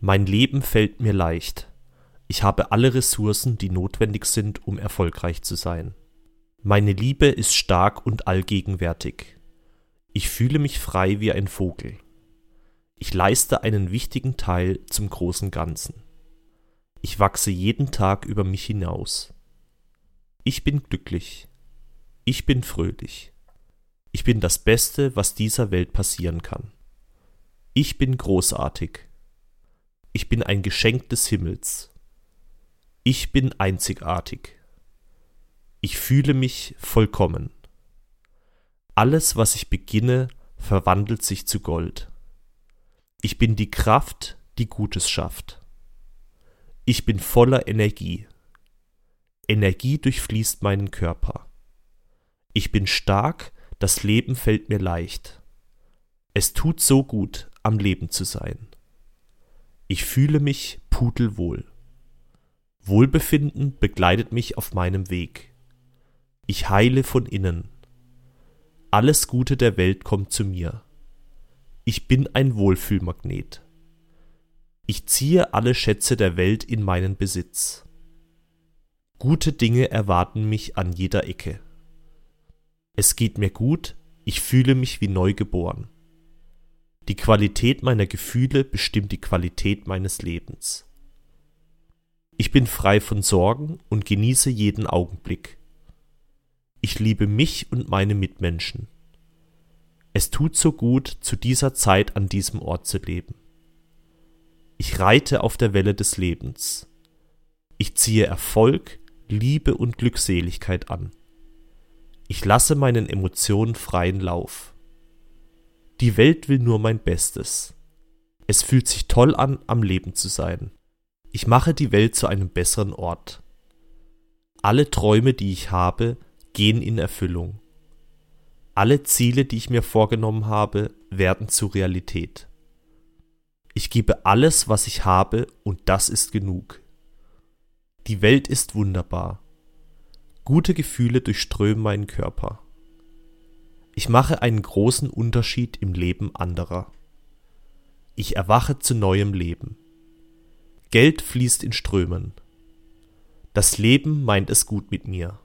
Mein Leben fällt mir leicht. Ich habe alle Ressourcen, die notwendig sind, um erfolgreich zu sein. Meine Liebe ist stark und allgegenwärtig. Ich fühle mich frei wie ein Vogel. Ich leiste einen wichtigen Teil zum großen Ganzen. Ich wachse jeden Tag über mich hinaus. Ich bin glücklich. Ich bin fröhlich. Ich bin das Beste, was dieser Welt passieren kann. Ich bin großartig. Ich bin ein Geschenk des Himmels. Ich bin einzigartig. Ich fühle mich vollkommen. Alles, was ich beginne, verwandelt sich zu Gold. Ich bin die Kraft, die Gutes schafft. Ich bin voller Energie. Energie durchfließt meinen Körper. Ich bin stark, das Leben fällt mir leicht. Es tut so gut, am Leben zu sein. Ich fühle mich pudelwohl. Wohlbefinden begleitet mich auf meinem Weg. Ich heile von innen. Alles Gute der Welt kommt zu mir. Ich bin ein Wohlfühlmagnet. Ich ziehe alle Schätze der Welt in meinen Besitz. Gute Dinge erwarten mich an jeder Ecke. Es geht mir gut, ich fühle mich wie neu geboren. Die Qualität meiner Gefühle bestimmt die Qualität meines Lebens. Ich bin frei von Sorgen und genieße jeden Augenblick. Ich liebe mich und meine Mitmenschen. Es tut so gut, zu dieser Zeit an diesem Ort zu leben. Ich reite auf der Welle des Lebens. Ich ziehe Erfolg, Liebe und Glückseligkeit an. Ich lasse meinen Emotionen freien Lauf. Die Welt will nur mein Bestes. Es fühlt sich toll an, am Leben zu sein. Ich mache die Welt zu einem besseren Ort. Alle Träume, die ich habe, gehen in Erfüllung. Alle Ziele, die ich mir vorgenommen habe, werden zur Realität. Ich gebe alles, was ich habe, und das ist genug. Die Welt ist wunderbar. Gute Gefühle durchströmen meinen Körper. Ich mache einen großen Unterschied im Leben anderer. Ich erwache zu neuem Leben. Geld fließt in Strömen. Das Leben meint es gut mit mir.